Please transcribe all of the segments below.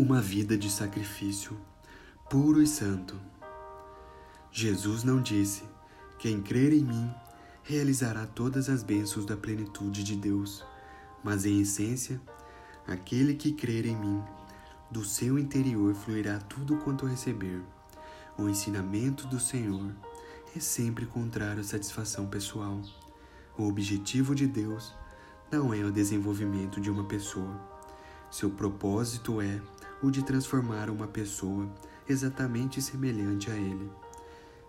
uma vida de sacrifício puro e santo. Jesus não disse: Quem crer em mim realizará todas as bênçãos da plenitude de Deus, mas em essência, aquele que crer em mim, do seu interior fluirá tudo quanto receber. O ensinamento do Senhor é sempre contrário à satisfação pessoal. O objetivo de Deus não é o desenvolvimento de uma pessoa. Seu propósito é o de transformar uma pessoa exatamente semelhante a ele.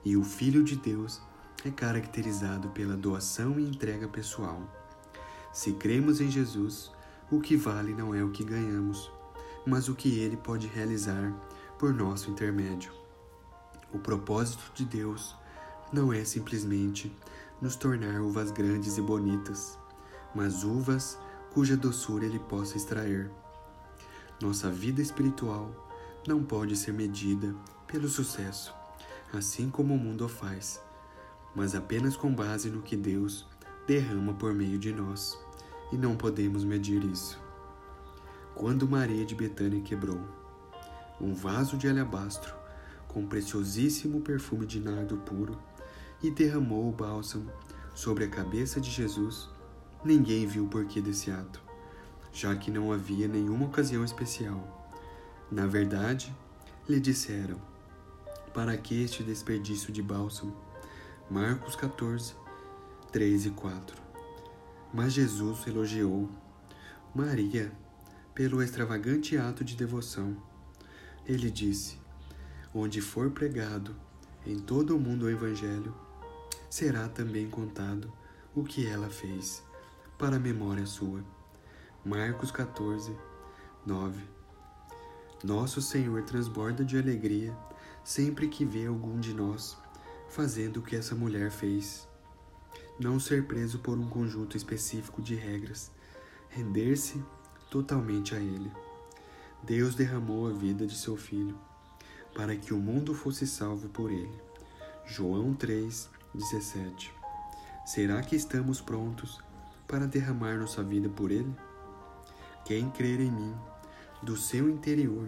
E o Filho de Deus é caracterizado pela doação e entrega pessoal. Se cremos em Jesus, o que vale não é o que ganhamos, mas o que ele pode realizar por nosso intermédio. O propósito de Deus não é simplesmente nos tornar uvas grandes e bonitas, mas uvas cuja doçura ele possa extrair. Nossa vida espiritual não pode ser medida pelo sucesso, assim como o mundo o faz, mas apenas com base no que Deus derrama por meio de nós, e não podemos medir isso. Quando Maria de Betânia quebrou um vaso de alabastro com preciosíssimo perfume de nardo puro e derramou o bálsamo sobre a cabeça de Jesus, ninguém viu o porquê desse ato já que não havia nenhuma ocasião especial. Na verdade, lhe disseram: Para que este desperdício de bálsamo? Marcos 14, 3 e 4. Mas Jesus elogiou Maria pelo extravagante ato de devoção. Ele disse: Onde for pregado em todo o mundo o Evangelho, será também contado o que ela fez, para memória sua. Marcos 14, 9 Nosso Senhor transborda de alegria sempre que vê algum de nós fazendo o que essa mulher fez. Não ser preso por um conjunto específico de regras, render-se totalmente a Ele. Deus derramou a vida de seu Filho para que o mundo fosse salvo por Ele. João 3, 17 Será que estamos prontos para derramar nossa vida por Ele? Quem crer em mim, do seu interior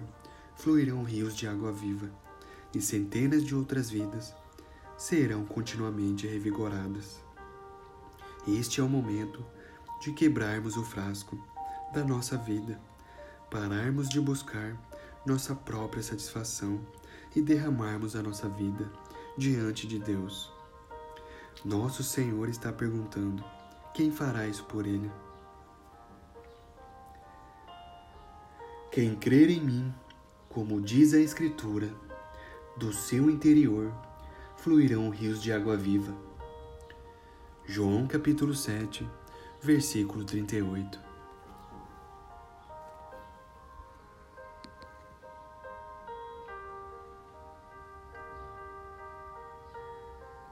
fluirão rios de água viva, e centenas de outras vidas serão continuamente revigoradas. Este é o momento de quebrarmos o frasco da nossa vida, pararmos de buscar nossa própria satisfação e derramarmos a nossa vida diante de Deus. Nosso Senhor está perguntando: quem fará isso por Ele? Quem crer em mim, como diz a Escritura, do seu interior fluirão rios de água viva. João capítulo 7, versículo 38.